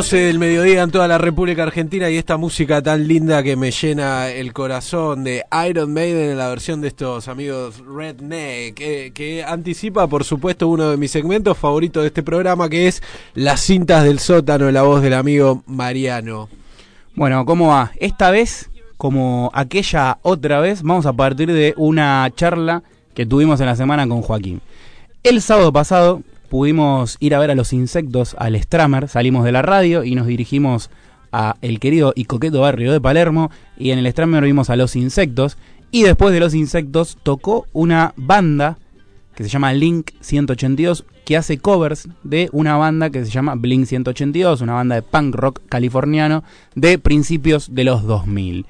12 del mediodía en toda la República Argentina y esta música tan linda que me llena el corazón de Iron Maiden en la versión de estos amigos Redneck, que, que anticipa por supuesto uno de mis segmentos favoritos de este programa que es Las cintas del sótano la voz del amigo Mariano. Bueno, ¿cómo va? Esta vez, como aquella otra vez, vamos a partir de una charla que tuvimos en la semana con Joaquín. El sábado pasado pudimos ir a ver a los insectos al Stramer, salimos de la radio y nos dirigimos a el querido y coqueto barrio de Palermo y en el Stramer vimos a los insectos y después de los insectos tocó una banda que se llama Link 182 que hace covers de una banda que se llama Blink 182, una banda de punk rock californiano de principios de los 2000.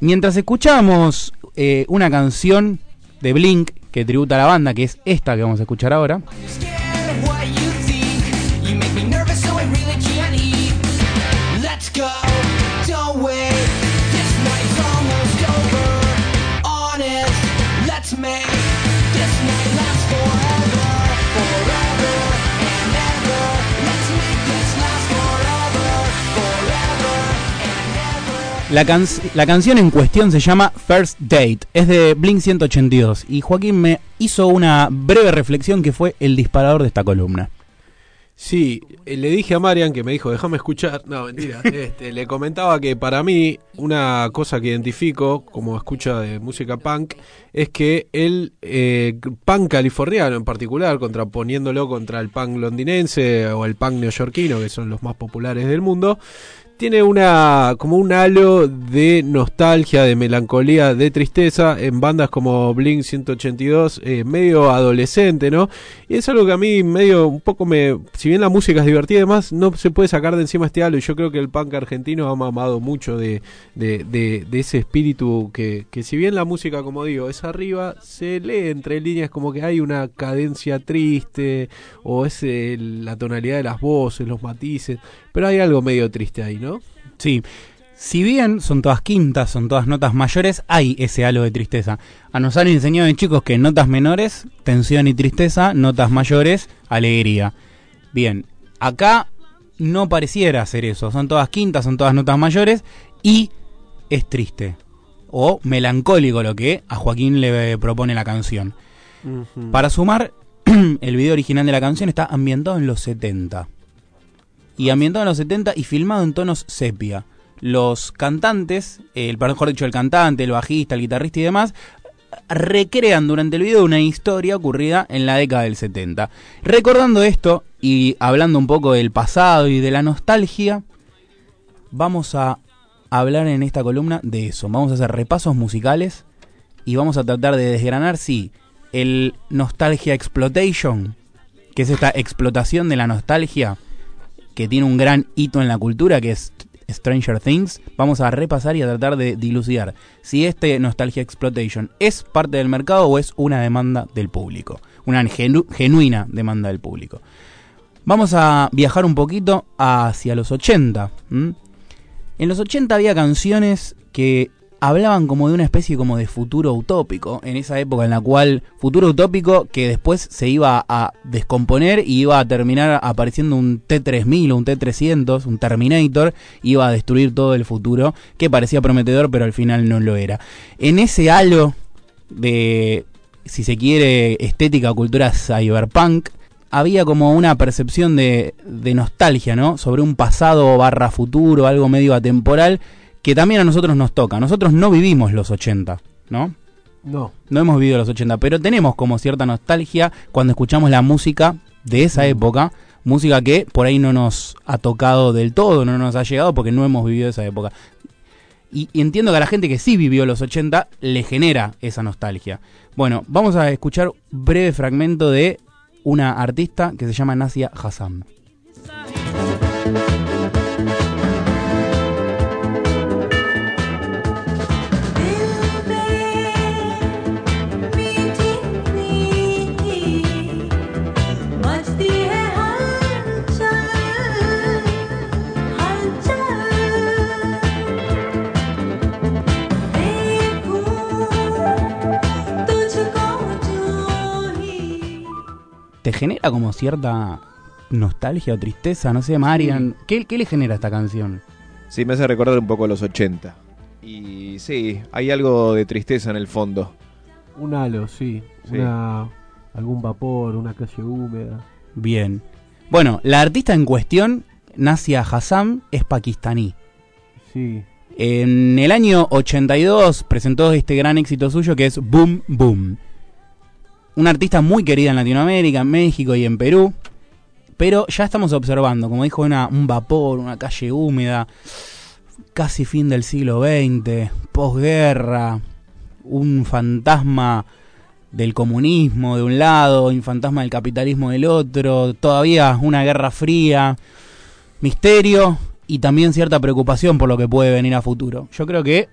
Mientras escuchamos eh, una canción de Blink que tributa a la banda, que es esta que vamos a escuchar ahora. what you La, la, canción en cuestión se llama First Date, es de Blink 182 y Joaquín me hizo una breve reflexión que fue el disparador de esta columna. Sí, eh, le dije a Marian que me dijo, déjame escuchar. No, mentira. Este, le comentaba que para mí, una cosa que identifico como escucha de música punk es que el eh, punk californiano en particular, contraponiéndolo contra el punk londinense o el punk neoyorquino, que son los más populares del mundo, tiene una como un halo de nostalgia, de melancolía, de tristeza en bandas como Blink 182, eh, medio adolescente, ¿no? Y es algo que a mí medio un poco me, si bien la música es divertida, además no se puede sacar de encima este halo y yo creo que el punk argentino ha mamado mucho de, de, de, ese espíritu que, que si bien la música, como digo, es arriba, se lee entre líneas como que hay una cadencia triste o es la tonalidad de las voces, los matices, pero hay algo medio triste ahí, ¿no? Sí. Si bien son todas quintas, son todas notas mayores, hay ese halo de tristeza. A nos han enseñado en chicos que notas menores, tensión y tristeza, notas mayores, alegría. Bien, acá no pareciera ser eso. Son todas quintas, son todas notas mayores y es triste. O melancólico lo que a Joaquín le propone la canción. Para sumar, el video original de la canción está ambientado en los 70 y ambientado en los 70 y filmado en tonos sepia. Los cantantes, el mejor dicho, el cantante, el bajista, el guitarrista y demás, recrean durante el video una historia ocurrida en la década del 70. Recordando esto y hablando un poco del pasado y de la nostalgia, vamos a hablar en esta columna de eso. Vamos a hacer repasos musicales y vamos a tratar de desgranar si el Nostalgia Exploitation, que es esta explotación de la nostalgia, que tiene un gran hito en la cultura, que es Stranger Things, vamos a repasar y a tratar de dilucidar si este Nostalgia Exploitation es parte del mercado o es una demanda del público, una genuina demanda del público. Vamos a viajar un poquito hacia los 80. En los 80 había canciones que hablaban como de una especie como de futuro utópico, en esa época en la cual futuro utópico que después se iba a descomponer y iba a terminar apareciendo un T-3000 o un T-300, un Terminator, iba a destruir todo el futuro, que parecía prometedor pero al final no lo era. En ese halo de, si se quiere, estética cultura cyberpunk, había como una percepción de, de nostalgia, ¿no? Sobre un pasado barra futuro, algo medio atemporal, que también a nosotros nos toca. Nosotros no vivimos los 80, ¿no? No. No hemos vivido los 80, pero tenemos como cierta nostalgia cuando escuchamos la música de esa mm. época, música que por ahí no nos ha tocado del todo, no nos ha llegado porque no hemos vivido esa época. Y, entiendo que a la gente que sí vivió los 80 le genera esa nostalgia. Bueno, vamos a escuchar un breve fragmento de una artista que se llama Nasia Hassan. Genera como cierta nostalgia o tristeza? No sé, Marian, ¿qué, qué le genera esta canción? Sí, me hace recordar un poco los 80. Y sí, hay algo de tristeza en el fondo. Un halo, sí. Sí. Una, algún vapor, una calle húmeda. Bien. Bueno, la artista en cuestión, Nasia Hassan, es pakistaní. Sí. En el año 82 presentó este gran éxito suyo que es Boom Boom. Una artista muy querida en Latinoamérica, en México y en Perú. Pero ya estamos observando, como dijo, una, un vapor, una calle húmeda, casi fin del siglo XX, posguerra, un fantasma del comunismo de un lado, un fantasma del capitalismo del otro, todavía una guerra fría, misterio y también cierta preocupación por lo que puede venir a futuro. Yo creo que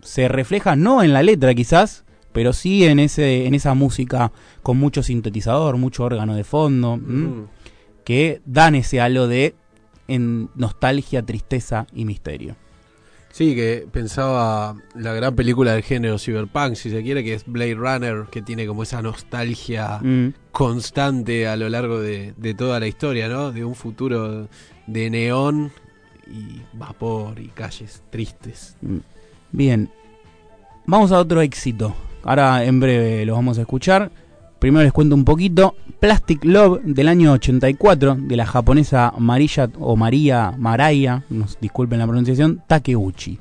se refleja no en la letra quizás, pero sí en ese en esa música con mucho sintetizador, mucho órgano de fondo. Mm. que dan ese halo de en nostalgia, tristeza y misterio. Sí, que pensaba la gran película del género cyberpunk, si se quiere, que es Blade Runner, que tiene como esa nostalgia Mm. constante a lo largo de, de toda la historia, ¿no? De un futuro de neón y vapor y calles tristes. Bien, vamos a otro éxito. Ahora en breve lo vamos a escuchar. Primero les cuento un poquito. Plastic Love del año 84 de la japonesa Marilla o María Maraya, nos disculpen la pronunciación, Takeuchi.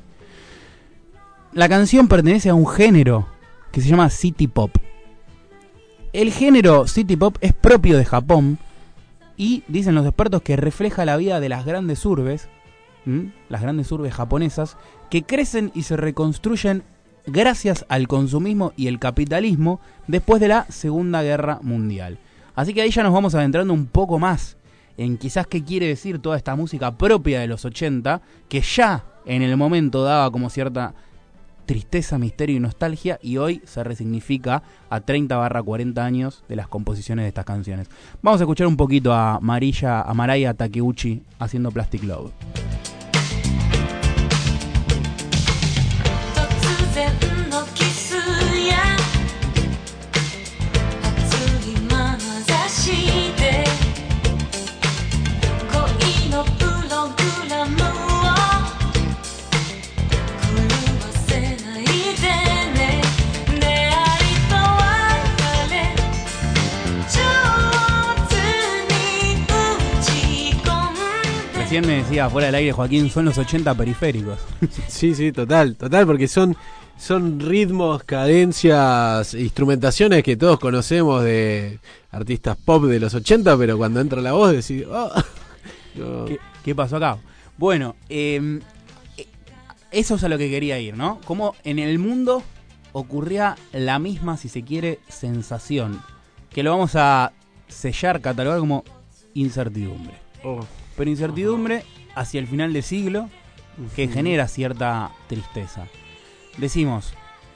La canción pertenece a un género que se llama City Pop. El género City Pop es propio de Japón y dicen los expertos que refleja la vida de las grandes urbes, las grandes urbes japonesas, que crecen y se reconstruyen gracias al consumismo y el capitalismo después de la Segunda Guerra Mundial. Así que ahí ya nos vamos adentrando un poco más en quizás qué quiere decir toda esta música propia de los 80, que ya en el momento daba como cierta tristeza, misterio y nostalgia y hoy se resignifica a 30 barra 40 años de las composiciones de estas canciones. Vamos a escuchar un poquito a Marilla, a Maraya Takeuchi haciendo Plastic Love. Decía fuera del aire Joaquín, son los 80 periféricos. Sí, sí, total, total, porque son, son ritmos, cadencias, instrumentaciones que todos conocemos de artistas pop de los 80, pero cuando entra la voz decís, oh, no. ¿Qué, qué pasó acá? Bueno, eh, eh, eso es a lo que quería ir, ¿no? Como en el mundo ocurría la misma, si se quiere, sensación. Que lo vamos a sellar, catalogar como incertidumbre. Oh, Pero incertidumbre hacia el final del siglo que genera cierta tristeza. Decimos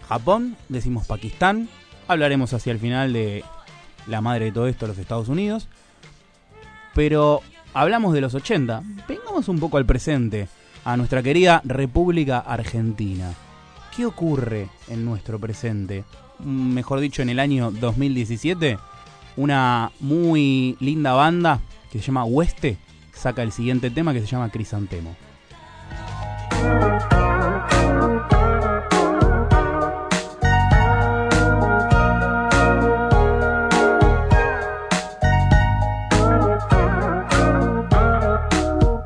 Japón, decimos Pakistán, hablaremos hacia el final de la madre de todo esto, los Estados Unidos. Pero hablamos de los 80, vengamos un poco al presente, a nuestra querida República Argentina. ¿Qué ocurre en nuestro presente? Mm, Mejor dicho, en el año 2017, una muy linda banda que se llama Hueste saca el siguiente tema que se llama Crisantemo.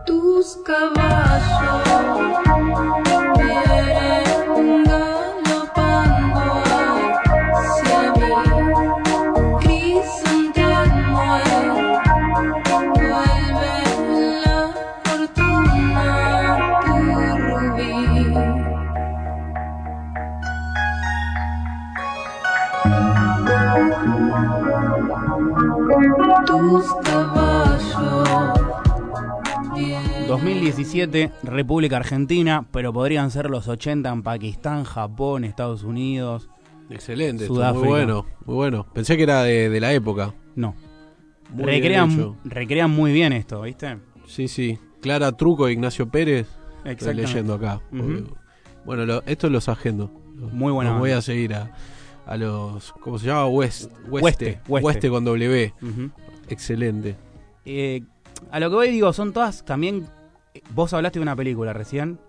Tus caballos 2017, República Argentina, pero podrían ser los 80 en Pakistán, Japón, Estados Unidos. excelente, esto, Sudáfrica. muy bueno, muy bueno. Pensé que era de, de la época. No. Muy Recrean, recrean muy bien esto, ¿viste? Sí, sí. Clara Truco, Ignacio Pérez. Estoy leyendo acá. Bueno, lo, estos los agendo. Muy buena los voy a seguir a, a los. ¿Cómo se llama? West, Hueste, Hueste. Hueste. Hueste con W. Ujú. Excelente. Eh, a lo que voy digo, son todas también. Vos hablaste de una película recién.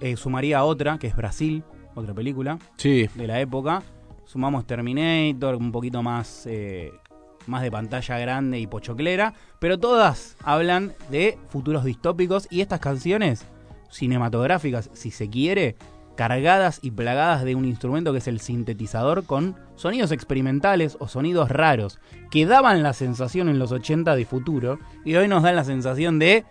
eh, sumaría otra, que es Brasil, otra película Sí, de la época. Sumamos Terminator, un poquito más, eh, más de pantalla grande y pochoclera. Pero todas hablan de futuros distópicos y estas canciones cinematográficas, si se quiere, cargadas y plagadas de un instrumento que es el sintetizador con sonidos experimentales o sonidos raros que daban la sensación en los 80 de futuro y hoy nos dan la sensación de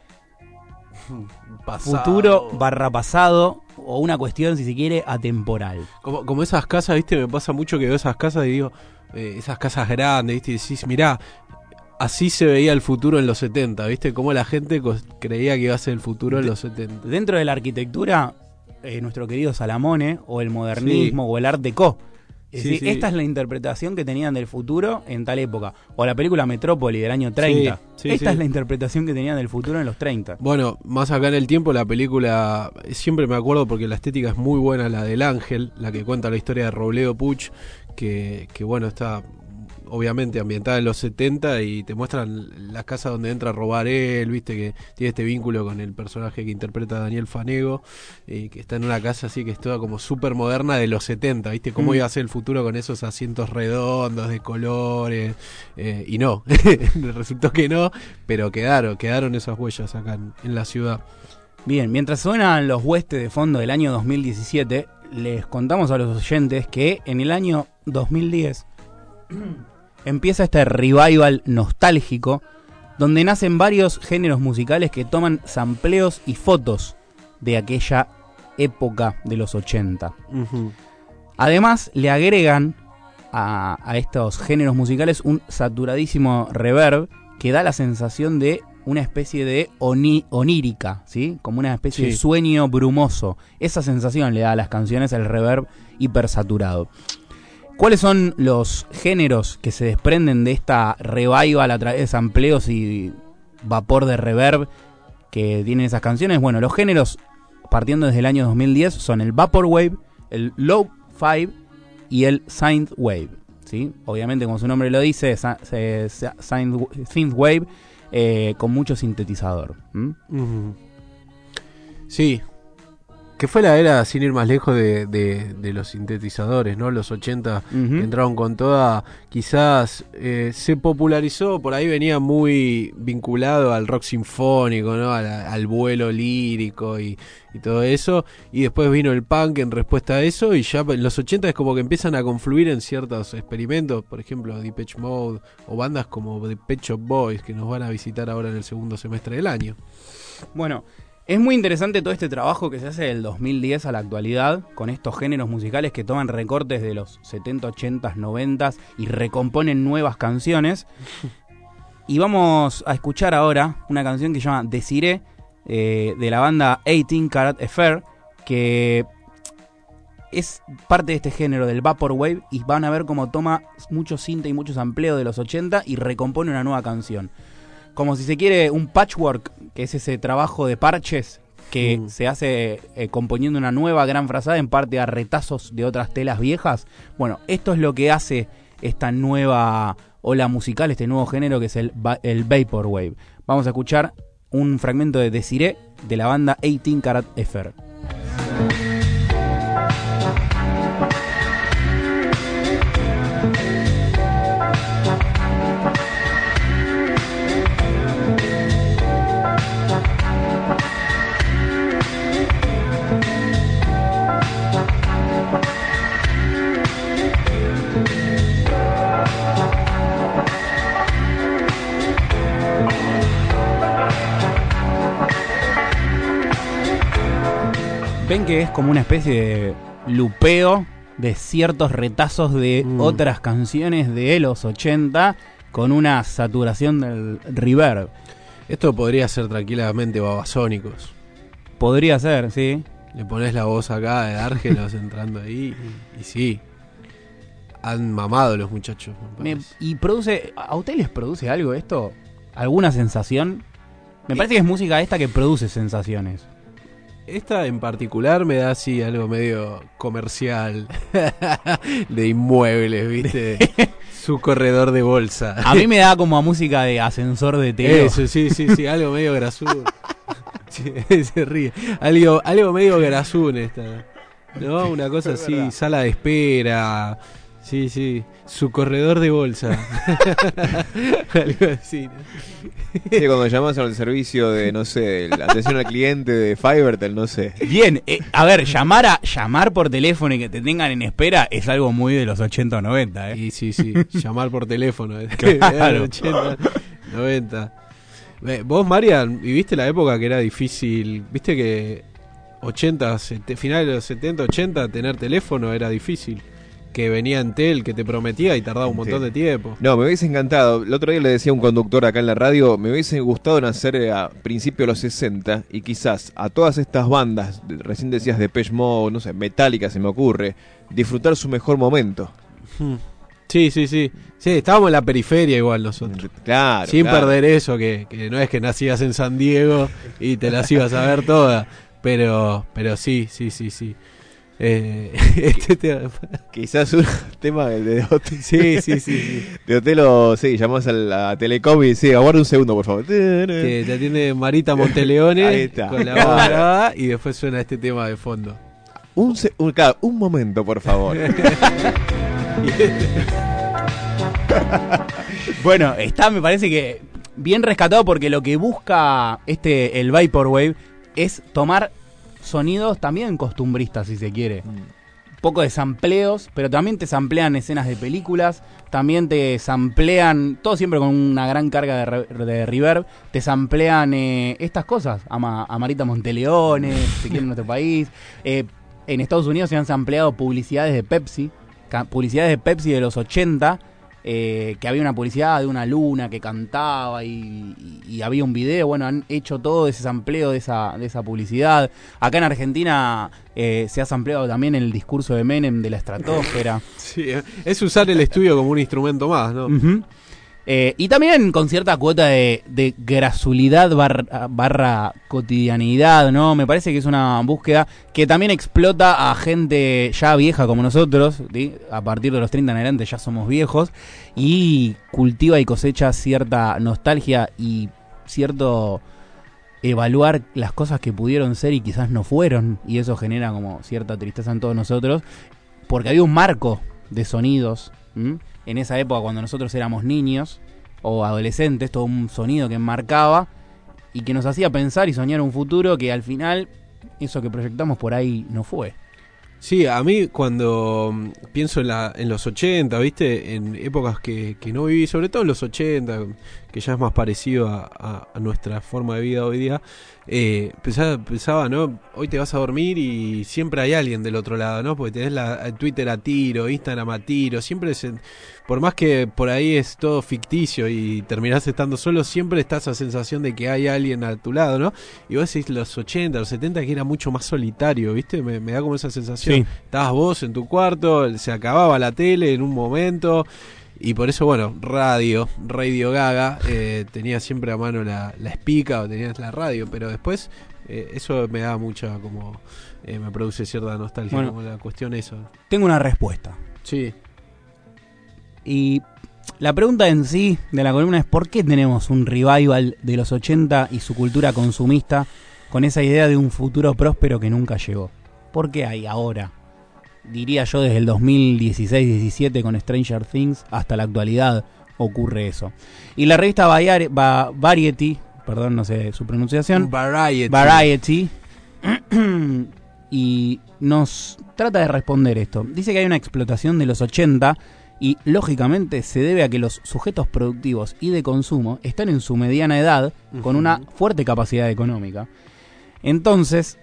pasado. futuro barra pasado o una cuestión, si se quiere, atemporal. Como, como esas casas, viste, me pasa mucho que veo esas casas y digo, eh, esas casas grandes, viste, y decís, mirá, así se veía el futuro en los 70, viste, como la gente creía que iba a ser el futuro en los 70. Dentro de la arquitectura, eh, nuestro querido Salamone, o el modernismo, o el art deco. Es Sí, decir, sí. esta es la interpretación que tenían del futuro en tal época. O la película Metrópoli del año 30. Sí, sí, esta es la interpretación que tenían del futuro en los 30. Bueno, más acá en el tiempo, la película, siempre me acuerdo porque la estética es muy buena, la del ángel, la que cuenta la historia de Robledo Puch, que, que bueno, está obviamente ambientada en los 70 y te muestran las casas donde entra a robar él, viste que tiene este vínculo con el personaje que interpreta Daniel Fanego, y que está en una casa así que es toda como súper moderna de los 70, viste cómo Mm. iba a ser el futuro con esos asientos redondos de colores, eh, y no, resultó que no, pero quedaron, quedaron esas huellas acá en, en la ciudad. Bien, mientras suenan los huestes de fondo del año 2017, les contamos a los oyentes que en el año 2010 empieza este revival nostálgico donde nacen varios géneros musicales que toman sampleos y fotos de aquella época de los 80. Además, le agregan a, a estos géneros musicales un saturadísimo reverb que da la sensación de una especie de oni- onírica, ¿sí? Como una especie de sueño brumoso. Esa sensación le da a las canciones el reverb hipersaturado. ¿Cuáles son los géneros que se desprenden de esta revival a través de sampleos y vapor de reverb que tienen esas canciones? Bueno, los géneros partiendo desde el año 2010 son el Vaporwave, el Low Five y el Synthwave. ¿sí? Obviamente, como su nombre lo dice, Synthwave eh, con mucho sintetizador. Sí. Que fue la era, sin ir más lejos, de, de- de los sintetizadores, ¿no? Los 80 Ujú. entraron con toda. Quizás eh, se popularizó, por ahí venía muy vinculado al rock sinfónico, ¿no? Al, al vuelo lírico y, y todo eso. Y después vino el punk en respuesta a eso. Y ya en los 80 es como que empiezan a confluir en ciertos experimentos. Por ejemplo, Depeche Mode o bandas como The Pet Shop Boys que nos van a visitar ahora en el segundo semestre del año. Bueno, es muy interesante todo este trabajo que se hace del 2010 a la actualidad con estos géneros musicales que toman recortes de los 70, 80, 90 y recomponen nuevas canciones. Y vamos a escuchar ahora una canción que se llama eh, de la banda 18 Karat Affair que es parte de este género del Vaporwave y van a ver cómo toma mucho cinta y mucho sampleo de los 80 y recompone una nueva canción como si se quiere un patchwork, que es ese trabajo de parches que Mm. se hace eh, componiendo una nueva gran frazada en parte a retazos de otras telas viejas. Bueno, esto es lo que hace esta nueva ola musical, este nuevo género que es el, va- el Vaporwave. Vamos a escuchar un fragmento de Desiree de la banda 18 Karat Affair. Ven que es como una especie de lupeo de ciertos retazos de Mm. otras canciones de los 80 con una saturación del reverb. Esto podría ser tranquilamente babasónicos. Podría ser, sí. Le pones la voz acá de Árgelos entrando ahí y, y sí. Han mamado los muchachos. me Me- parece. y produce. ¿A ustedes les produce algo esto? ¿Alguna sensación? Me parece que es música esta que produce sensaciones. Esta en particular me da así algo medio comercial de inmuebles, ¿viste? Su corredor de bolsa. A mí me da como a música de ascensor de telo. Eso, sí, sí, sí, algo medio grasún. Sí, se ríe. Algo, algo medio grasún esta. ¿No? Una cosa así, sala de espera. Sí, sí. Su corredor de bolsa. algo así. ¿no? Sí, cuando llamas al servicio de, no sé, la atención al cliente de Fivertel, no sé. Bien, eh, a ver, llamar a llamar por teléfono y que te tengan en espera es algo muy de los 80 o 90, ¿eh? Y sí, sí, llamar por teléfono. Claro. 80, 90. Ve, Vos, Marian, viviste la época que era difícil. Viste que 80, sete- finales de los 70, 80, tener teléfono era difícil. Que venía en tel, que te prometía y tardaba un montón de tiempo. No, me hubiese encantado. El otro día le decía a un conductor acá en la radio, me hubiese gustado nacer a principios de los 60 y quizás a todas estas bandas, recién decías de Mode, no sé, Metallica se me ocurre, disfrutar su mejor momento. Hmm. Sí, sí, sí. Sí, estábamos en la periferia igual nosotros. Claro. Sin claro. perder eso, que, que no es que nacías en San Diego y te las ibas a ver todas. Pero, pero sí, sí, sí, sí. Eh, este tema- Quizás un tema de, de, hotel, Sí, sí, sí, sí. de hotel o sí, llamás a la Telecom y sí, aguarda un segundo, por favor. Que te atiende Marita Monteleone Ahí está. con la voz grabada y después suena este tema de fondo. Un, se- un, claro, un momento, por favor. Bueno, está, me parece que bien rescatado porque lo que busca este el Vaporwave es tomar sonidos también costumbristas, si se quiere. Un poco de sampleos, pero también te samplean escenas de películas, también te samplean, todo siempre con una gran carga de, re- de reverb, te samplean eh, estas cosas, a, Ma- a Marita Monteleone, si quiere en nuestro país. Eh, en Estados Unidos se han sampleado publicidades de Pepsi, publicidades de Pepsi de los 80, eh, que había una publicidad de una luna que cantaba y, y- y había un video. Bueno, han hecho todo ese sampleo de esa, de esa publicidad. Acá en Argentina eh, se ha sampleado también el discurso de Menem de la estratosfera. Sí, es usar el estudio como un instrumento más, ¿no? Ujú. Eh, y también con cierta cuota de, de grasulidad barra, barra cotidianidad, ¿no? Me parece que es una búsqueda que también explota a gente ya vieja como nosotros, a partir de los 30 en adelante ya somos viejos, y cultiva y cosecha cierta nostalgia y cierto evaluar las cosas que pudieron ser y quizás no fueron, y eso genera como cierta tristeza en todos nosotros, porque había un marco de sonidos en esa época cuando nosotros éramos niños o adolescentes, todo un sonido que enmarcaba y que nos hacía pensar y soñar un futuro que al final eso que proyectamos por ahí no fue. Sí, a mí cuando mm, pienso en, la, en los 80, ¿viste? En épocas que, que no viví, sobre todo en los 80, que ya es más parecido a, a- a nuestra forma de vida hoy día, eh, pensaba, pensaba, ¿no? Hoy te vas a dormir y siempre hay alguien del otro lado, ¿no? Porque tenés la, el Twitter a tiro, Instagram a tiro, siempre se- por más que por ahí es todo ficticio y terminás estando solo, siempre está esa sensación de que hay alguien a tu lado, ¿no? Y vos decís los 80, los 70 que era mucho más solitario, ¿viste? Me, me da como esa sensación. Sí. Estabas vos en tu cuarto, se acababa la tele en un momento. Y por eso, bueno, radio, Radio Gaga, eh, tenía siempre a mano la, la espica o tenías la radio, pero después eh, eso me da mucha como... eh, me produce cierta nostalgia, Bueno. como la cuestión eso. Tengo una respuesta. Sí. Y la pregunta en sí de la columna es ¿por qué tenemos un revival de los 80 y su cultura consumista con esa idea de un futuro próspero que nunca llegó? ¿Por qué hay ahora? Diría yo desde el 2016-17 con Stranger Things hasta la actualidad ocurre eso. Y la revista Variety, perdón, no sé su pronunciación, Variety. Variety y nos trata de responder esto. Dice que hay una explotación de los 80 y lógicamente se debe a que los sujetos productivos y de consumo están en su mediana edad con una fuerte capacidad económica. Entonces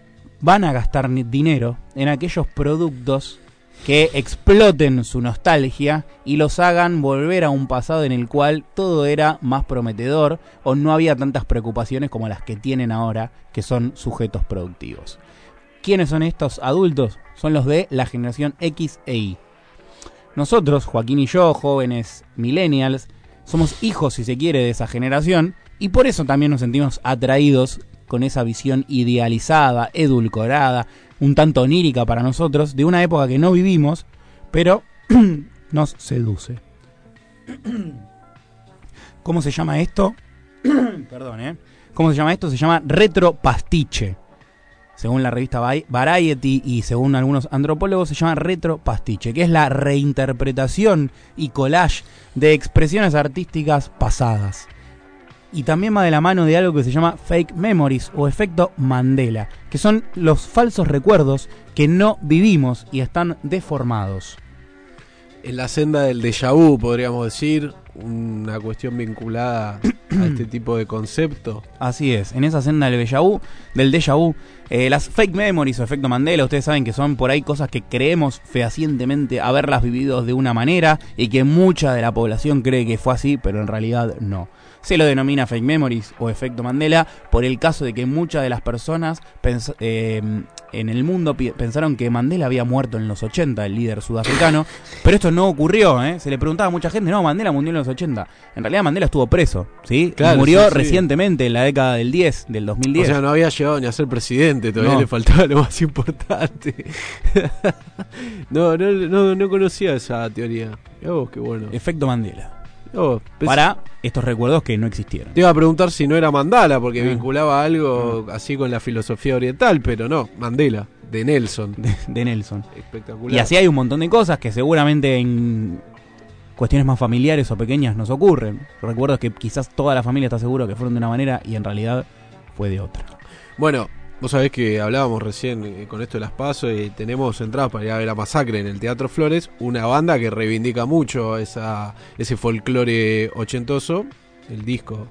van a gastar dinero en aquellos productos que exploten su nostalgia y los hagan volver a un pasado en el cual todo era más prometedor o no había tantas preocupaciones como las que tienen ahora, que son sujetos productivos. ¿Quiénes son estos adultos? Son los de la generación X e Y. Nosotros, Joaquín y yo, jóvenes millennials, somos hijos, si se quiere, de esa generación y por eso también nos sentimos atraídos con esa visión idealizada, edulcorada, un tanto onírica para nosotros, de una época que no vivimos, pero nos seduce. ¿Cómo se llama esto? Perdón, ¿eh? ¿Cómo se llama esto? Se llama retropastiche. Según la revista Variety y según algunos antropólogos, se llama retropastiche, que es la reinterpretación y collage de expresiones artísticas pasadas. Y también va de la mano de algo que se llama fake memories o efecto Mandela, que son los falsos recuerdos que no vivimos y están deformados. En la senda del déjà vu, podríamos decir, una cuestión vinculada a este tipo de concepto. Así es, en esa senda del déjà vu, del déjà vu, eh, las fake memories o efecto Mandela, ustedes saben que son por ahí cosas que creemos fehacientemente haberlas vivido de una manera y que mucha de la población cree que fue así, pero en realidad no. Se lo denomina fake memories o efecto Mandela por el caso de que muchas de las personas eh, en el mundo pensaron que Mandela había muerto en los 80, el líder sudafricano, pero esto no ocurrió, ¿eh? Se le preguntaba a mucha gente, no, Mandela murió en los 80. En realidad Mandela estuvo preso, ¿sí? Y murió sí, sí. recientemente, en la década del 10, del 2010. O sea, no había llegado ni a ser presidente, todavía No. le faltaba lo más importante. no, no, no, no conocía esa teoría. Mirá vos, qué bueno. Efecto Mandela. Vos, pens- Para estos recuerdos que no existieron. Te iba a preguntar si no era Mandala, porque Ah. vinculaba algo así con la filosofía oriental, pero no, Mandela, de Nelson. De, de Nelson. Espectacular. Y así hay un montón de cosas que seguramente en cuestiones más familiares o pequeñas nos ocurren. Recuerdos que quizás toda la familia está seguro que fueron de una manera y en realidad fue de otra. Bueno, vos sabés que hablábamos recién eh, con esto de las pasos y tenemos entradas para ir a ver a Masacre en el Teatro Flores, una banda que reivindica mucho esa, ese folclore ochentoso, el disco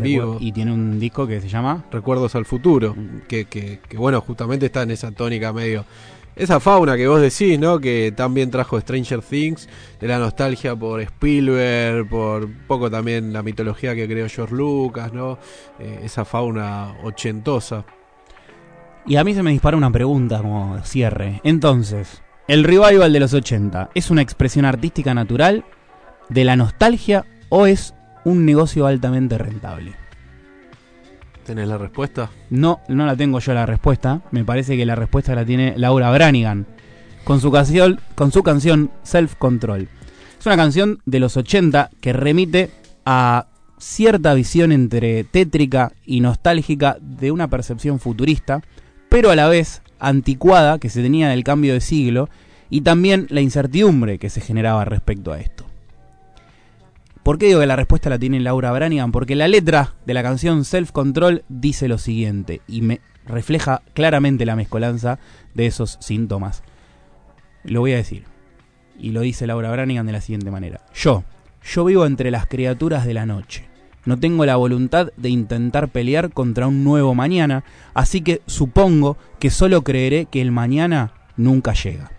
vivo. Y tiene un disco que se llama Recuerdos al futuro, que, que, que, bueno, justamente está en esa tónica medio. Esa fauna que vos decís, ¿no? Que también trajo Stranger Things, de la nostalgia por Spielberg, por un poco también la mitología que creó George Lucas, ¿no? Eh, esa fauna ochentosa. Y a mí se me dispara una pregunta como cierre. Entonces, ¿el revival de los 80 es una expresión artística natural de la nostalgia o es un negocio altamente rentable? ¿Tenés la respuesta? No, no la tengo yo la respuesta. Me parece que la respuesta la tiene Laura Branigan con su canción, con su canción Self Control. Es una canción de los 80 que remite a cierta visión entre tétrica y nostálgica de una percepción futurista, pero a la vez anticuada que se tenía del cambio de siglo y también la incertidumbre que se generaba respecto a esto. ¿Por qué digo que la respuesta la tiene Laura Branigan? Porque la letra de la canción Self Control dice lo siguiente y me refleja claramente la mezcolanza de esos síntomas. Lo voy a decir. Y lo dice Laura Branigan de la siguiente manera. Yo, yo vivo entre las criaturas de la noche. No tengo la voluntad de intentar pelear contra un nuevo mañana, así que supongo que solo creeré que el mañana nunca llega.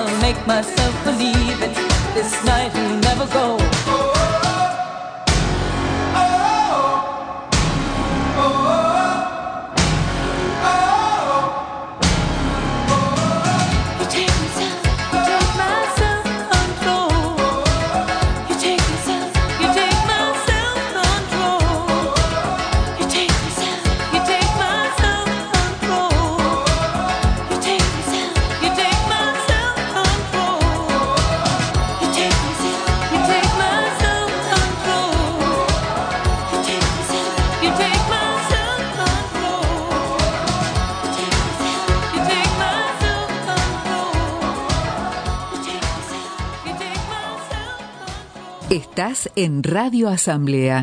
I'll make myself believe it. This night will never go. En Radio Asamblea.